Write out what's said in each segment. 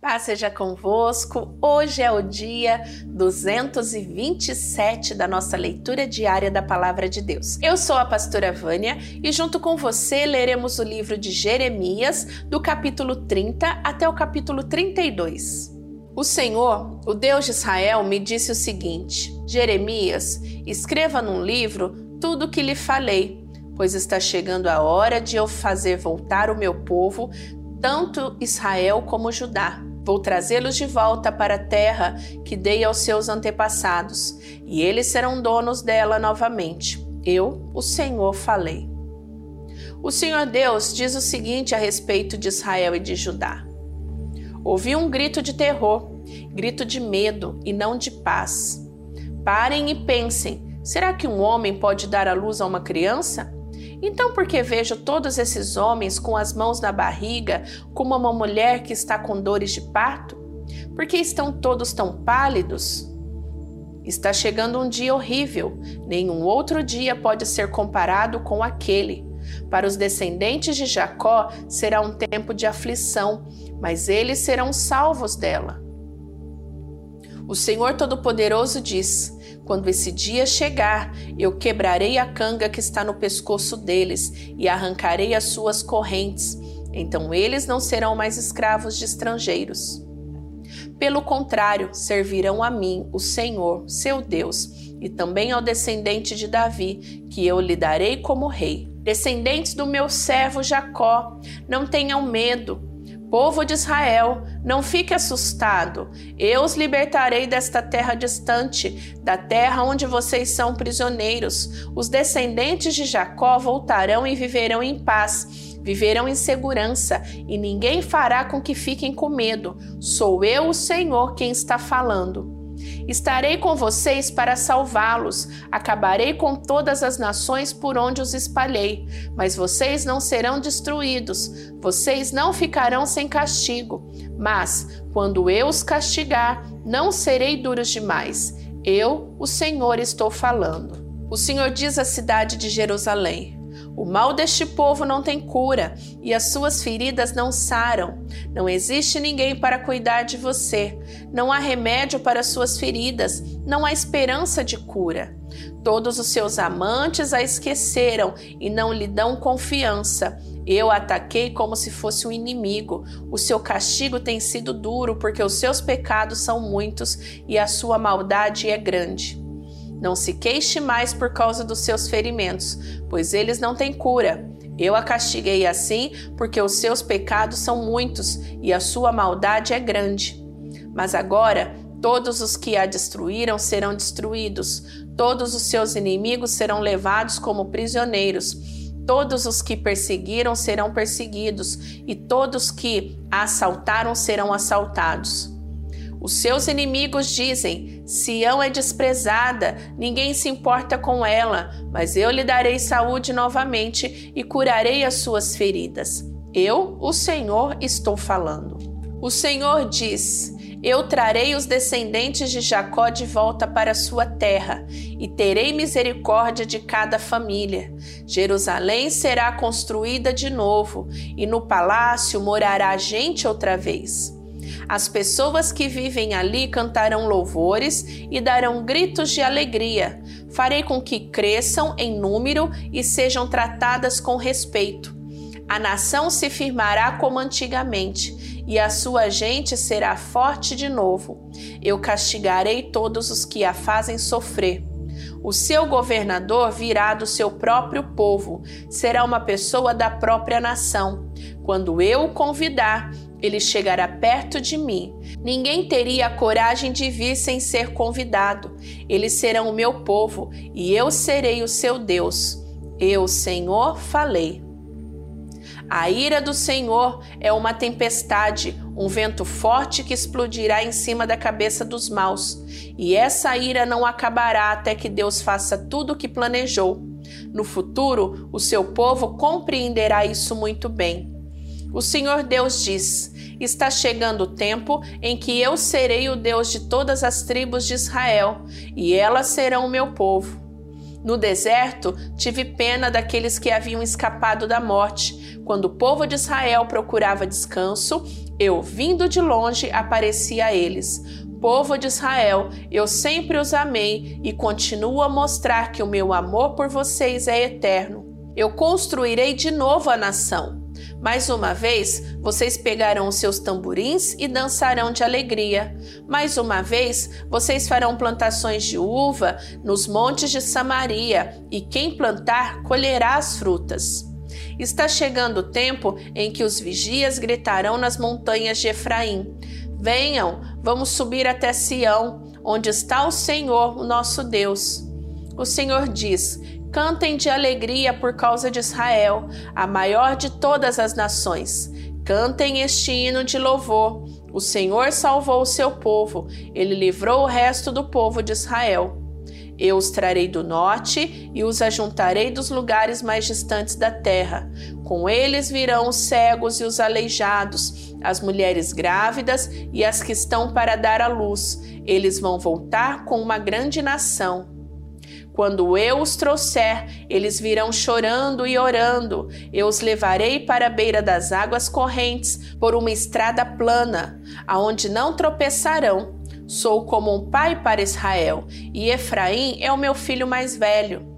Paz seja convosco. Hoje é o dia 227 da nossa leitura diária da Palavra de Deus. Eu sou a pastora Vânia e junto com você leremos o livro de Jeremias, do capítulo 30 até o capítulo 32. O Senhor, o Deus de Israel, me disse o seguinte: Jeremias, escreva num livro tudo o que lhe falei, pois está chegando a hora de eu fazer voltar o meu povo, tanto Israel como Judá Vou trazê-los de volta para a terra que dei aos seus antepassados, e eles serão donos dela novamente. Eu, o Senhor, falei. O Senhor Deus diz o seguinte a respeito de Israel e de Judá: Ouvi um grito de terror, grito de medo e não de paz. Parem e pensem: será que um homem pode dar à luz a uma criança? Então, por que vejo todos esses homens com as mãos na barriga, como uma mulher que está com dores de parto? Por que estão todos tão pálidos? Está chegando um dia horrível, nenhum outro dia pode ser comparado com aquele. Para os descendentes de Jacó será um tempo de aflição, mas eles serão salvos dela. O Senhor Todo-Poderoso diz: quando esse dia chegar, eu quebrarei a canga que está no pescoço deles e arrancarei as suas correntes. Então eles não serão mais escravos de estrangeiros. Pelo contrário, servirão a mim, o Senhor, seu Deus, e também ao descendente de Davi, que eu lhe darei como rei. Descendentes do meu servo Jacó, não tenham medo, Povo de Israel, não fique assustado. Eu os libertarei desta terra distante, da terra onde vocês são prisioneiros. Os descendentes de Jacó voltarão e viverão em paz. Viverão em segurança e ninguém fará com que fiquem com medo. Sou eu, o Senhor, quem está falando. Estarei com vocês para salvá-los, acabarei com todas as nações por onde os espalhei, mas vocês não serão destruídos, vocês não ficarão sem castigo. Mas, quando eu os castigar, não serei duros demais. Eu, o Senhor, estou falando. O Senhor diz à cidade de Jerusalém: o mal deste povo não tem cura e as suas feridas não saram. Não existe ninguém para cuidar de você. Não há remédio para suas feridas. Não há esperança de cura. Todos os seus amantes a esqueceram e não lhe dão confiança. Eu ataquei como se fosse um inimigo. O seu castigo tem sido duro porque os seus pecados são muitos e a sua maldade é grande. Não se queixe mais por causa dos seus ferimentos, pois eles não têm cura. Eu a castiguei assim porque os seus pecados são muitos e a sua maldade é grande. Mas agora todos os que a destruíram serão destruídos, todos os seus inimigos serão levados como prisioneiros. Todos os que perseguiram serão perseguidos, e todos que a assaltaram serão assaltados. Os seus inimigos dizem: Sião é desprezada, ninguém se importa com ela, mas eu lhe darei saúde novamente e curarei as suas feridas. Eu, o Senhor, estou falando. O Senhor diz: Eu trarei os descendentes de Jacó de volta para sua terra e terei misericórdia de cada família. Jerusalém será construída de novo e no palácio morará gente outra vez. As pessoas que vivem ali cantarão louvores e darão gritos de alegria. Farei com que cresçam em número e sejam tratadas com respeito. A nação se firmará como antigamente, e a sua gente será forte de novo. Eu castigarei todos os que a fazem sofrer. O seu governador virá do seu próprio povo, será uma pessoa da própria nação. Quando eu o convidar, ele chegará perto de mim. Ninguém teria a coragem de vir sem ser convidado. Eles serão o meu povo e eu serei o seu Deus. Eu, Senhor, falei. A ira do Senhor é uma tempestade, um vento forte que explodirá em cima da cabeça dos maus. E essa ira não acabará até que Deus faça tudo o que planejou. No futuro, o seu povo compreenderá isso muito bem. O Senhor Deus diz: Está chegando o tempo em que eu serei o Deus de todas as tribos de Israel, e elas serão o meu povo. No deserto, tive pena daqueles que haviam escapado da morte, quando o povo de Israel procurava descanso, eu, vindo de longe, apareci a eles. Povo de Israel, eu sempre os amei e continuo a mostrar que o meu amor por vocês é eterno. Eu construirei de novo a nação. Mais uma vez, vocês pegarão os seus tamborins e dançarão de alegria. Mais uma vez, vocês farão plantações de uva nos montes de Samaria, e quem plantar colherá as frutas. Está chegando o tempo em que os vigias gritarão nas montanhas de Efraim: Venham, vamos subir até Sião, onde está o Senhor, o nosso Deus. O Senhor diz: Cantem de alegria por causa de Israel, a maior de todas as nações. Cantem este hino de louvor. O Senhor salvou o seu povo, ele livrou o resto do povo de Israel. Eu os trarei do norte e os ajuntarei dos lugares mais distantes da terra. Com eles virão os cegos e os aleijados, as mulheres grávidas e as que estão para dar à luz. Eles vão voltar com uma grande nação. Quando eu os trouxer, eles virão chorando e orando. Eu os levarei para a beira das águas correntes, por uma estrada plana, aonde não tropeçarão Sou como um pai para Israel, e Efraim é o meu filho mais velho.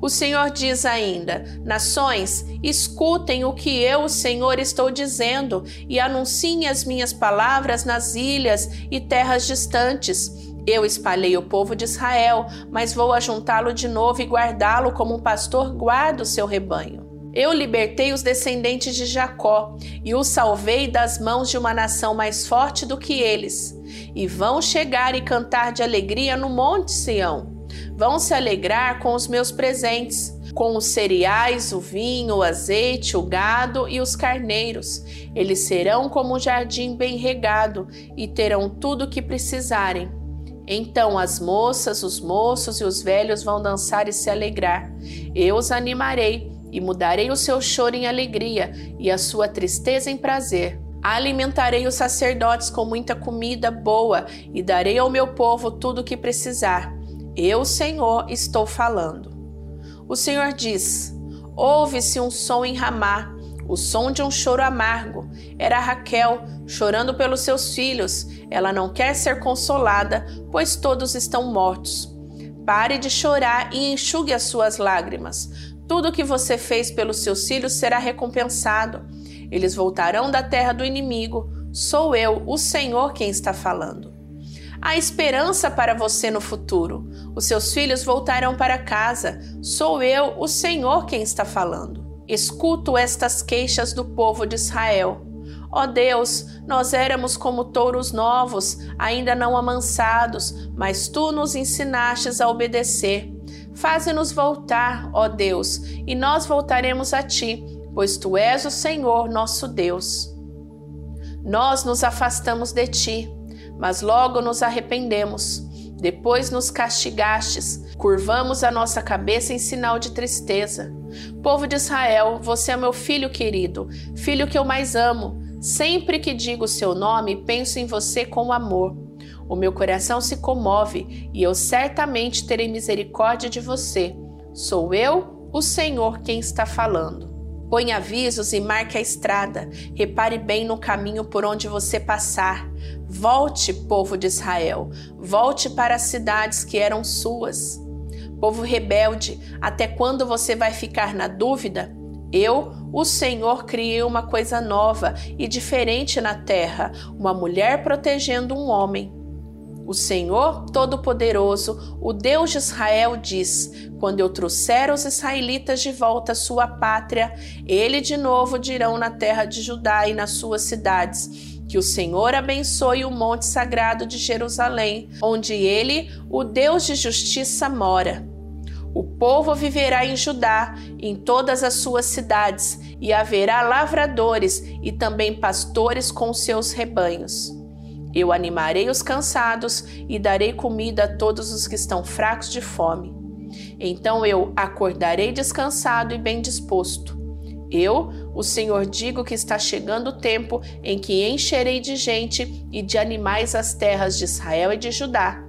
O Senhor diz ainda: Nações, escutem o que eu, o Senhor, estou dizendo e anunciem as minhas palavras nas ilhas e terras distantes. Eu espalhei o povo de Israel, mas vou ajuntá-lo de novo e guardá-lo como um pastor guarda o seu rebanho. Eu libertei os descendentes de Jacó e os salvei das mãos de uma nação mais forte do que eles e vão chegar e cantar de alegria no Monte Sião. Vão se alegrar com os meus presentes, com os cereais, o vinho, o azeite, o gado e os carneiros. Eles serão como um jardim bem regado e terão tudo o que precisarem. Então as moças, os moços e os velhos vão dançar e se alegrar. Eu os animarei e mudarei o seu choro em alegria e a sua tristeza em prazer. Alimentarei os sacerdotes com muita comida boa e darei ao meu povo tudo o que precisar. Eu, Senhor, estou falando. O Senhor diz: Ouve-se um som em Ramá, o som de um choro amargo. Era Raquel chorando pelos seus filhos. Ela não quer ser consolada, pois todos estão mortos. Pare de chorar e enxugue as suas lágrimas. Tudo o que você fez pelos seus filhos será recompensado. Eles voltarão da terra do inimigo. Sou eu, o Senhor, quem está falando. Há esperança para você no futuro. Os seus filhos voltarão para casa. Sou eu, o Senhor, quem está falando. Escuto estas queixas do povo de Israel. Ó oh Deus, nós éramos como touros novos, ainda não amansados, mas tu nos ensinastes a obedecer. Faze-nos voltar, ó Deus, e nós voltaremos a ti pois tu és o Senhor nosso Deus. Nós nos afastamos de ti, mas logo nos arrependemos. Depois nos castigastes, curvamos a nossa cabeça em sinal de tristeza. Povo de Israel, você é meu filho querido, filho que eu mais amo. Sempre que digo o seu nome, penso em você com amor. O meu coração se comove e eu certamente terei misericórdia de você. Sou eu, o Senhor, quem está falando. Põe avisos e marque a estrada. Repare bem no caminho por onde você passar. Volte, povo de Israel, volte para as cidades que eram suas. Povo rebelde, até quando você vai ficar na dúvida? Eu, o Senhor, criei uma coisa nova e diferente na terra: uma mulher protegendo um homem. O Senhor Todo-Poderoso, o Deus de Israel, diz: Quando eu trouxer os israelitas de volta à sua pátria, ele de novo dirão na terra de Judá e nas suas cidades: que o Senhor abençoe o monte sagrado de Jerusalém, onde ele, o Deus de justiça, mora. O povo viverá em Judá, em todas as suas cidades, e haverá lavradores e também pastores com seus rebanhos. Eu animarei os cansados e darei comida a todos os que estão fracos de fome. Então eu acordarei descansado e bem disposto. Eu, o Senhor, digo que está chegando o tempo em que encherei de gente e de animais as terras de Israel e de Judá.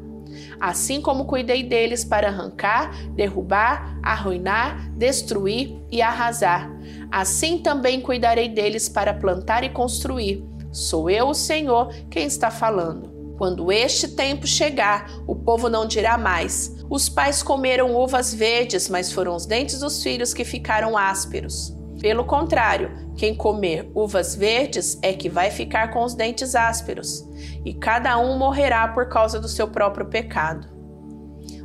Assim como cuidei deles para arrancar, derrubar, arruinar, destruir e arrasar, assim também cuidarei deles para plantar e construir Sou eu, o Senhor, quem está falando. Quando este tempo chegar, o povo não dirá mais: Os pais comeram uvas verdes, mas foram os dentes dos filhos que ficaram ásperos. Pelo contrário, quem comer uvas verdes é que vai ficar com os dentes ásperos, e cada um morrerá por causa do seu próprio pecado.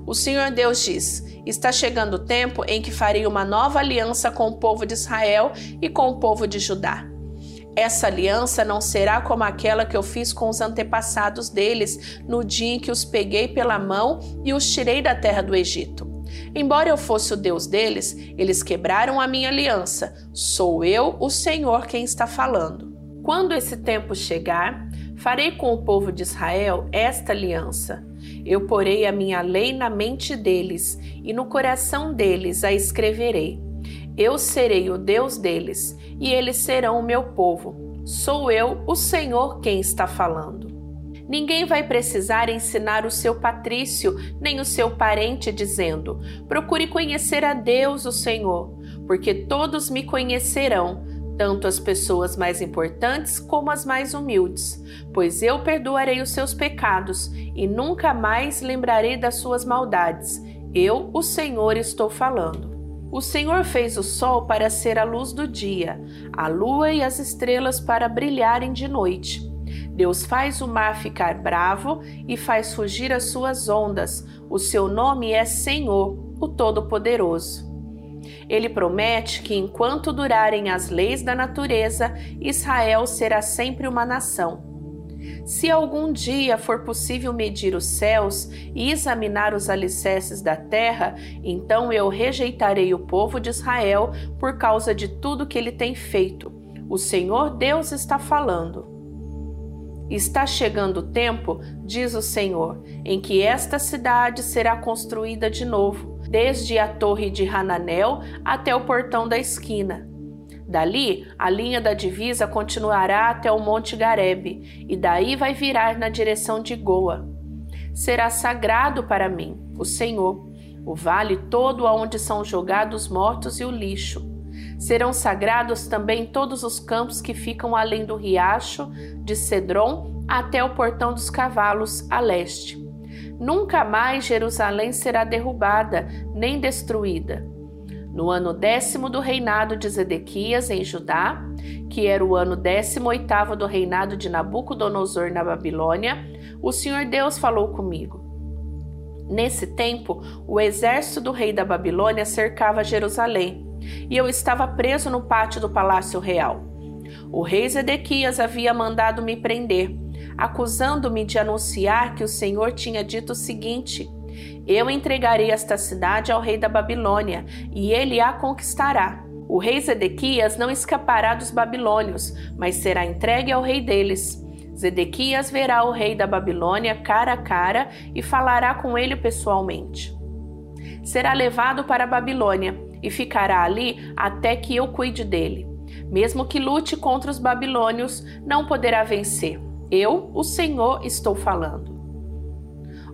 O Senhor Deus diz: Está chegando o tempo em que farei uma nova aliança com o povo de Israel e com o povo de Judá. Essa aliança não será como aquela que eu fiz com os antepassados deles no dia em que os peguei pela mão e os tirei da terra do Egito. Embora eu fosse o Deus deles, eles quebraram a minha aliança. Sou eu, o Senhor, quem está falando. Quando esse tempo chegar, farei com o povo de Israel esta aliança. Eu porei a minha lei na mente deles e no coração deles a escreverei. Eu serei o Deus deles e eles serão o meu povo. Sou eu, o Senhor, quem está falando. Ninguém vai precisar ensinar o seu patrício nem o seu parente, dizendo: Procure conhecer a Deus, o Senhor, porque todos me conhecerão, tanto as pessoas mais importantes como as mais humildes, pois eu perdoarei os seus pecados e nunca mais lembrarei das suas maldades. Eu, o Senhor, estou falando. O Senhor fez o sol para ser a luz do dia, a lua e as estrelas para brilharem de noite. Deus faz o mar ficar bravo e faz fugir as suas ondas. O seu nome é Senhor, o Todo-Poderoso. Ele promete que enquanto durarem as leis da natureza, Israel será sempre uma nação. Se algum dia for possível medir os céus e examinar os alicerces da terra, então eu rejeitarei o povo de Israel por causa de tudo que ele tem feito. O Senhor Deus está falando. Está chegando o tempo, diz o Senhor, em que esta cidade será construída de novo, desde a torre de Hananel até o portão da esquina Dali, a linha da divisa continuará até o Monte Garebe, e daí vai virar na direção de Goa. Será sagrado para mim, o Senhor, o vale todo aonde são jogados mortos e o lixo. Serão sagrados também todos os campos que ficam além do riacho de Cedron até o portão dos cavalos a leste. Nunca mais Jerusalém será derrubada nem destruída. No ano décimo do reinado de Zedequias em Judá, que era o ano décimo oitavo do reinado de Nabucodonosor na Babilônia, o Senhor Deus falou comigo. Nesse tempo, o exército do rei da Babilônia cercava Jerusalém, e eu estava preso no pátio do palácio real. O rei Zedequias havia mandado me prender, acusando-me de anunciar que o Senhor tinha dito o seguinte: eu entregarei esta cidade ao rei da Babilônia, e ele a conquistará. O rei Zedequias não escapará dos babilônios, mas será entregue ao rei deles. Zedequias verá o rei da Babilônia cara a cara e falará com ele pessoalmente. Será levado para a Babilônia e ficará ali até que eu cuide dele. Mesmo que lute contra os babilônios, não poderá vencer. Eu, o Senhor, estou falando.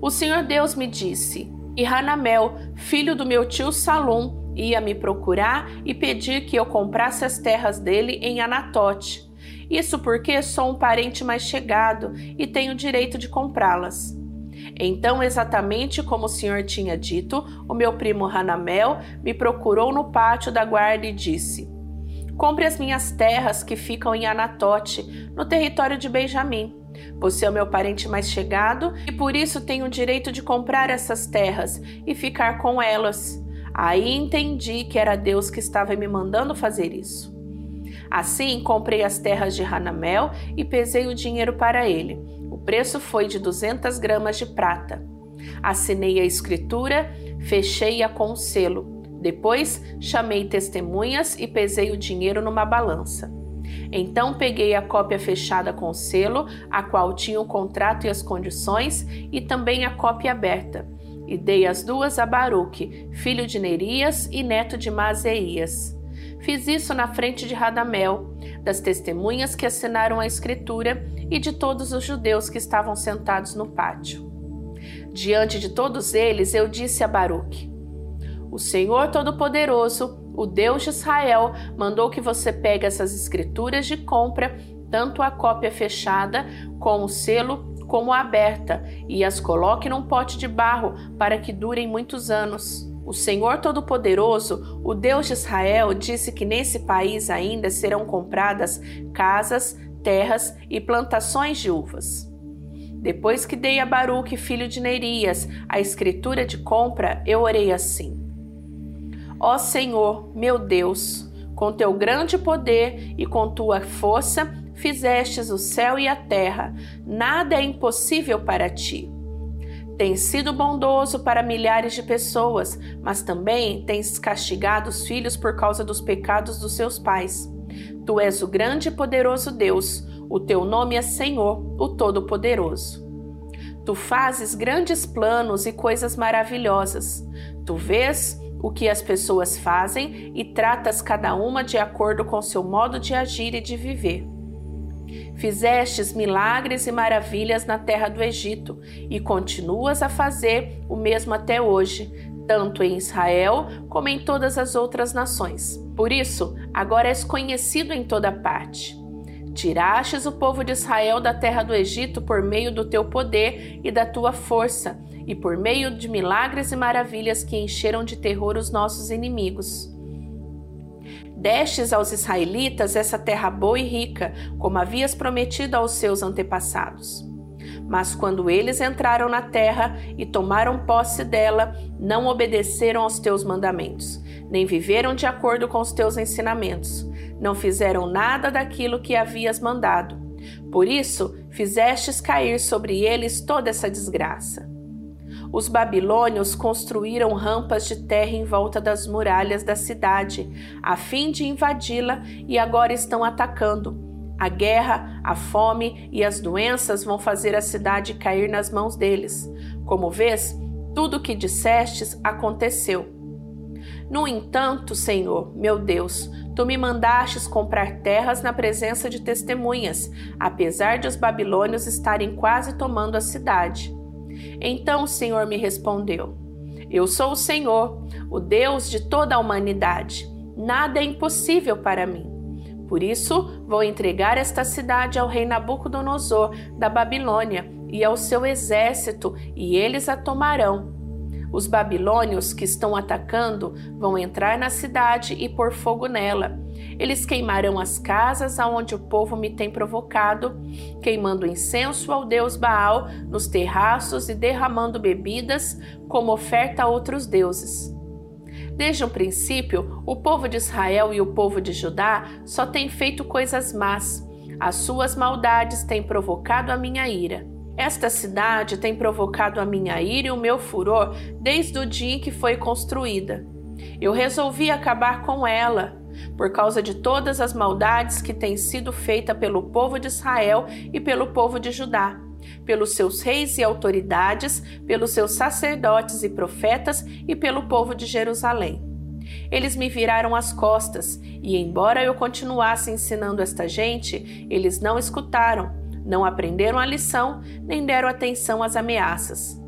O Senhor Deus me disse: E Hanamel, filho do meu tio Salom, ia me procurar e pedir que eu comprasse as terras dele em Anatote. Isso porque sou um parente mais chegado e tenho direito de comprá-las. Então, exatamente como o senhor tinha dito, o meu primo Hanamel me procurou no pátio da guarda e disse: Compre as minhas terras que ficam em Anatote, no território de Benjamim. Você é o meu parente mais chegado e por isso tenho o direito de comprar essas terras e ficar com elas. Aí entendi que era Deus que estava me mandando fazer isso. Assim, comprei as terras de Hanamel e pesei o dinheiro para ele. O preço foi de 200 gramas de prata. Assinei a escritura, fechei-a com o selo. Depois, chamei testemunhas e pesei o dinheiro numa balança. Então peguei a cópia fechada com selo, a qual tinha o contrato e as condições, e também a cópia aberta, e dei as duas a Baruque, filho de Nerias e neto de Mazeias. Fiz isso na frente de Radamel, das testemunhas que assinaram a escritura e de todos os judeus que estavam sentados no pátio. Diante de todos eles, eu disse a Baruque: O Senhor Todo-Poderoso, o Deus de Israel mandou que você pegue essas escrituras de compra tanto a cópia fechada com o selo como a aberta, e as coloque num pote de barro para que durem muitos anos. O Senhor Todo-Poderoso, o Deus de Israel, disse que nesse país ainda serão compradas casas, terras e plantações de uvas. Depois que dei a Baruque, filho de Neirias, a escritura de compra, eu orei assim: Ó Senhor, meu Deus, com teu grande poder e com tua força, fizestes o céu e a terra, nada é impossível para ti. Tens sido bondoso para milhares de pessoas, mas também tens castigado os filhos por causa dos pecados dos seus pais. Tu és o grande e poderoso Deus, o teu nome é Senhor, o Todo-Poderoso. Tu fazes grandes planos e coisas maravilhosas. Tu vês o que as pessoas fazem e tratas cada uma de acordo com seu modo de agir e de viver. Fizestes milagres e maravilhas na terra do Egito e continuas a fazer o mesmo até hoje, tanto em Israel como em todas as outras nações. Por isso, agora és conhecido em toda parte. Tirastes o povo de Israel da terra do Egito por meio do teu poder e da tua força, e por meio de milagres e maravilhas que encheram de terror os nossos inimigos. Destes aos israelitas essa terra boa e rica, como havias prometido aos seus antepassados. Mas quando eles entraram na terra e tomaram posse dela, não obedeceram aos teus mandamentos, nem viveram de acordo com os teus ensinamentos, não fizeram nada daquilo que havias mandado. Por isso, fizestes cair sobre eles toda essa desgraça. Os babilônios construíram rampas de terra em volta das muralhas da cidade, a fim de invadi-la, e agora estão atacando. A guerra, a fome e as doenças vão fazer a cidade cair nas mãos deles. Como vês, tudo o que dissestes aconteceu. No entanto, Senhor, meu Deus, tu me mandastes comprar terras na presença de testemunhas, apesar de os babilônios estarem quase tomando a cidade. Então o Senhor me respondeu: Eu sou o Senhor, o Deus de toda a humanidade. Nada é impossível para mim. Por isso, vou entregar esta cidade ao rei Nabucodonosor da Babilônia e ao seu exército, e eles a tomarão. Os babilônios que estão atacando vão entrar na cidade e pôr fogo nela. Eles queimarão as casas aonde o povo me tem provocado, queimando incenso ao deus Baal nos terraços e derramando bebidas como oferta a outros deuses. Desde o princípio, o povo de Israel e o povo de Judá só têm feito coisas más. As suas maldades têm provocado a minha ira. Esta cidade tem provocado a minha ira e o meu furor desde o dia em que foi construída. Eu resolvi acabar com ela, por causa de todas as maldades que têm sido feitas pelo povo de Israel e pelo povo de Judá, pelos seus reis e autoridades, pelos seus sacerdotes e profetas e pelo povo de Jerusalém. Eles me viraram as costas, e embora eu continuasse ensinando esta gente, eles não escutaram não aprenderam a lição nem deram atenção às ameaças.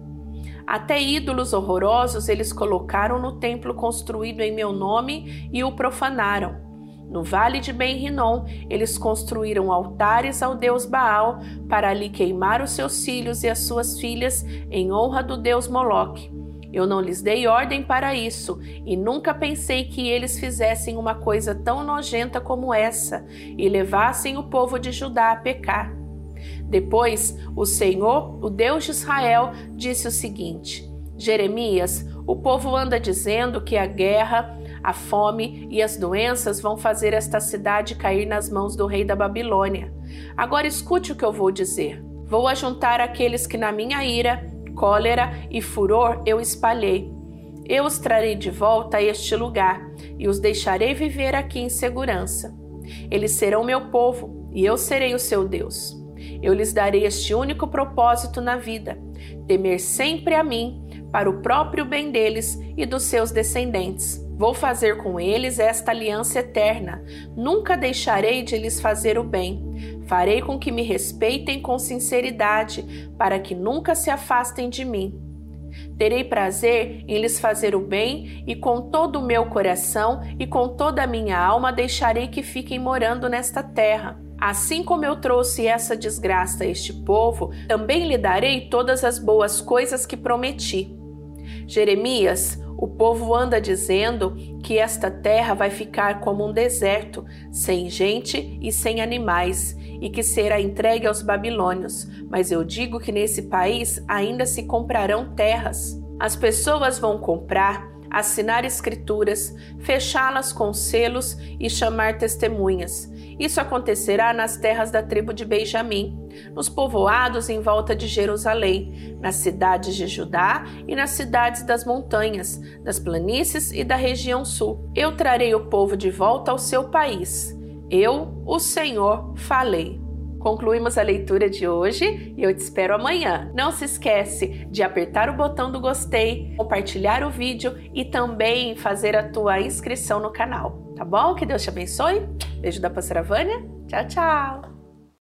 Até ídolos horrorosos eles colocaram no templo construído em meu nome e o profanaram. No vale de Ben-Rinom, eles construíram altares ao deus Baal para ali queimar os seus filhos e as suas filhas em honra do deus Moloque. Eu não lhes dei ordem para isso e nunca pensei que eles fizessem uma coisa tão nojenta como essa e levassem o povo de Judá a pecar. Depois, o Senhor, o Deus de Israel, disse o seguinte: Jeremias, o povo anda dizendo que a guerra, a fome e as doenças vão fazer esta cidade cair nas mãos do rei da Babilônia. Agora escute o que eu vou dizer. Vou ajuntar aqueles que na minha ira, cólera e furor eu espalhei. Eu os trarei de volta a este lugar e os deixarei viver aqui em segurança. Eles serão meu povo e eu serei o seu Deus. Eu lhes darei este único propósito na vida: temer sempre a mim, para o próprio bem deles e dos seus descendentes. Vou fazer com eles esta aliança eterna. Nunca deixarei de lhes fazer o bem. Farei com que me respeitem com sinceridade, para que nunca se afastem de mim. Terei prazer em lhes fazer o bem, e com todo o meu coração e com toda a minha alma deixarei que fiquem morando nesta terra. Assim como eu trouxe essa desgraça a este povo, também lhe darei todas as boas coisas que prometi. Jeremias, o povo anda dizendo que esta terra vai ficar como um deserto, sem gente e sem animais, e que será entregue aos babilônios. Mas eu digo que nesse país ainda se comprarão terras. As pessoas vão comprar assinar escrituras, fechá-las com selos e chamar testemunhas. Isso acontecerá nas terras da tribo de Benjamim, nos povoados em volta de Jerusalém, nas cidades de Judá e nas cidades das montanhas, das planícies e da região sul. Eu trarei o povo de volta ao seu país. Eu, o Senhor, falei. Concluímos a leitura de hoje e eu te espero amanhã. Não se esquece de apertar o botão do gostei, compartilhar o vídeo e também fazer a tua inscrição no canal, tá bom? Que Deus te abençoe. Beijo da pastora Vânia. Tchau, tchau.